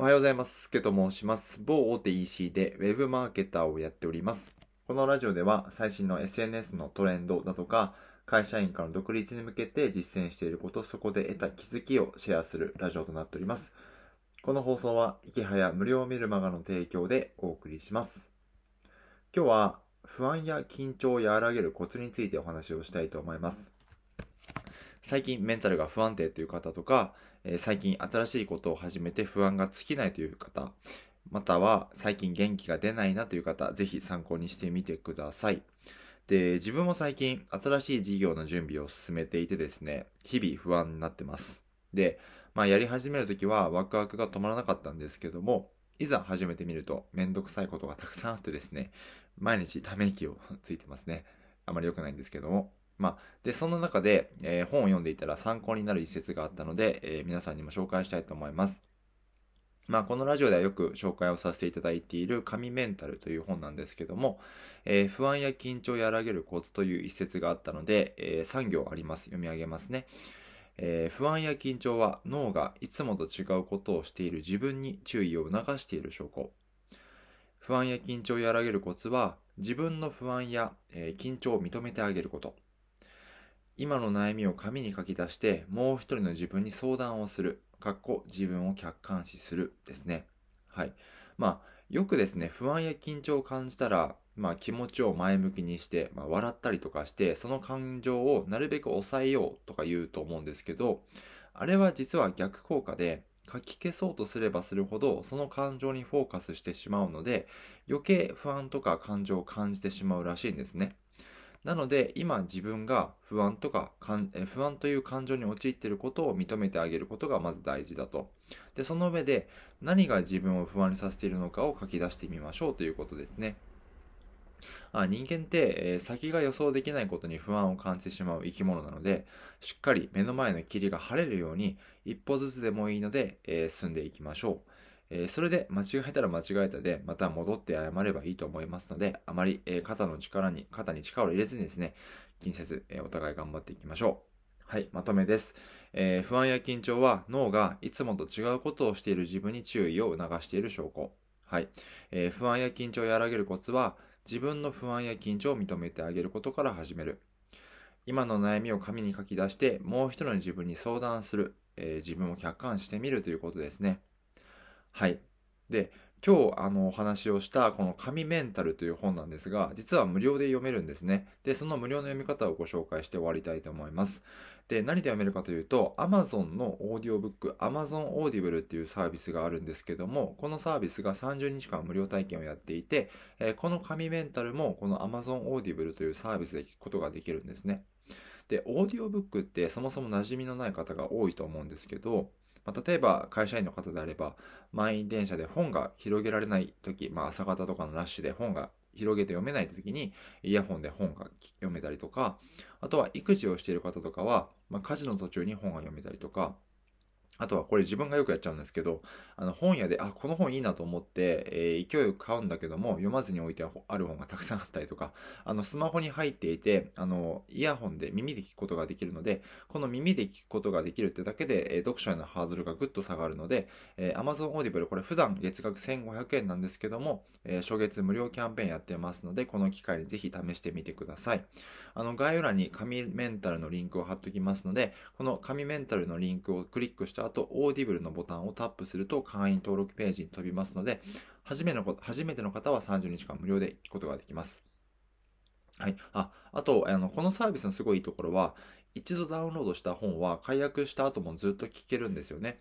おはようございます。すけと申します。某大手 EC で Web マーケターをやっております。このラジオでは最新の SNS のトレンドだとか、会社員から独立に向けて実践していること、そこで得た気づきをシェアするラジオとなっております。この放送は、池早無料メルマガの提供でお送りします。今日は、不安や緊張を和らげるコツについてお話をしたいと思います。最近メンタルが不安定という方とか、えー、最近新しいことを始めて不安が尽きないという方、または最近元気が出ないなという方、ぜひ参考にしてみてください。で、自分も最近新しい事業の準備を進めていてですね、日々不安になってます。で、まあやり始めるときはワクワクが止まらなかったんですけども、いざ始めてみるとめんどくさいことがたくさんあってですね、毎日ため息をついてますね。あまり良くないんですけども。まあ、で、その中で、えー、本を読んでいたら参考になる一節があったので、えー、皆さんにも紹介したいと思います。まあ、このラジオではよく紹介をさせていただいている神メンタルという本なんですけども、えー、不安や緊張を和らげるコツという一節があったので、えー、3行あります。読み上げますね。えー、不安や緊張は脳がいつもと違うことをしている自分に注意を促している証拠。不安や緊張を和らげるコツは自分の不安や、えー、緊張を認めてあげること。今の悩みを紙に書き出して、もう一人の自分に相談をする。かっこ自分を客観視するですね。はい。まあ、よくですね、不安や緊張を感じたら、まあ気持ちを前向きにして、まあ、笑ったりとかして、その感情をなるべく抑えようとか言うと思うんですけど、あれは実は逆効果で、書き消そうとすればするほど、その感情にフォーカスしてしまうので、余計不安とか感情を感じてしまうらしいんですね。なので、今自分が不安とか不安という感情に陥っていることを認めてあげることがまず大事だと。で、その上で何が自分を不安にさせているのかを書き出してみましょうということですね。あ人間って、え、先が予想できないことに不安を感じてしまう生き物なので、しっかり目の前の霧が晴れるように、一歩ずつでもいいので、え、進んでいきましょう。えー、それで間違えたら間違えたで、また戻って謝ればいいと思いますので、あまり、えー、肩の力に、肩に力を入れずにですね、気にせず、えー、お互い頑張っていきましょう。はい、まとめです。え不安や緊張は脳がいつもと違うことをしている自分に注意を促している証拠。はい。え不安や緊張を和らげるコツは、自分の不安や緊張を認めてあげることから始める。今の悩みを紙に書き出して、もう一人の自分に相談する。え自分を客観してみるということですね。はい。で、今日あのお話をしたこの紙メンタルという本なんですが、実は無料で読めるんですね。で、その無料の読み方をご紹介して終わりたいと思います。で、何で読めるかというと、Amazon のオーディオブック、Amazon Audible っていうサービスがあるんですけども、このサービスが30日間無料体験をやっていて、えこの紙メンタルもこの Amazon Audible というサービスで聞くことができるんですね。で、オーディオブックってそもそも馴染みのない方が多いと思うんですけど、まあ、例えば会社員の方であれば、満員電車で本が広げられない時、まあ、朝方とかのラッシュで本が広げて読めない時に、イヤホンで本が読めたりとか、あとは育児をしている方とかは、まあ、家事の途中に本が読めたりとか、あとはこれ自分がよくやっちゃうんですけど、あの本屋で、あ、この本いいなと思って、えー、勢いよく買うんだけども、読まずに置いてある本がたくさんあったりとか、あの、スマホに入っていて、あの、イヤホンで耳で聞くことができるので、この耳で聞くことができるってだけで、えー、読書へのハードルがぐっと下がるので、えー、Amazon Audible これ普段月額1500円なんですけども、えー、初月無料キャンペーンやってますので、この機会にぜひ試してみてください。あの、概要欄に紙メンタルのリンクを貼っときますので、この紙メンタルのリンクをクリックした後、Audible のボタンをタップすると会員登録ページに飛びますので、初めの初めての方は30日間無料で聞くことができます。はい。あ、あと、あの、このサービスのすごいいいところは、一度ダウンロードした本は解約した後もずっと聞けるんですよね。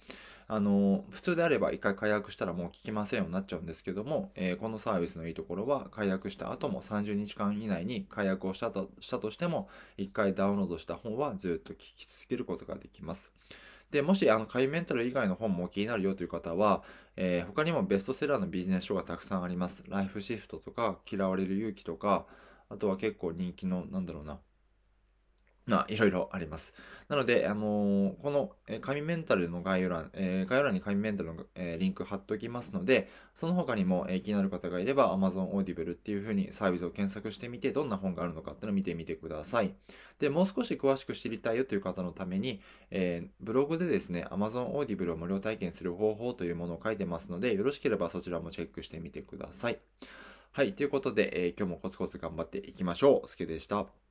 あの、普通であれば一回解約したらもう聞きませんようになっちゃうんですけども、えー、このサービスのいいところは解約した後も30日間以内に解約をしたとしたとしても、一回ダウンロードした本はずっと聞き続けることができます。で、もし、あの、イメンタル以外の本も気になるよという方は、えー、他にもベストセラーのビジネス書がたくさんあります。ライフシフトとか、嫌われる勇気とか、あとは結構人気の、なんだろうな、まあ、いろいろあります。なので、あのー、この、え紙メンタルの概要欄、えー、概要欄に紙メンタルの、えー、リンク貼っておきますので、その他にも、えー、気になる方がいれば Amazon Audible っていう風にサービスを検索してみて、どんな本があるのかっていうのを見てみてください。で、もう少し詳しく知りたいよという方のために、えー、ブログでですね、Amazon Audible を無料体験する方法というものを書いてますので、よろしければそちらもチェックしてみてください。はい、ということで、えー、今日もコツコツ頑張っていきましょう。すけでした。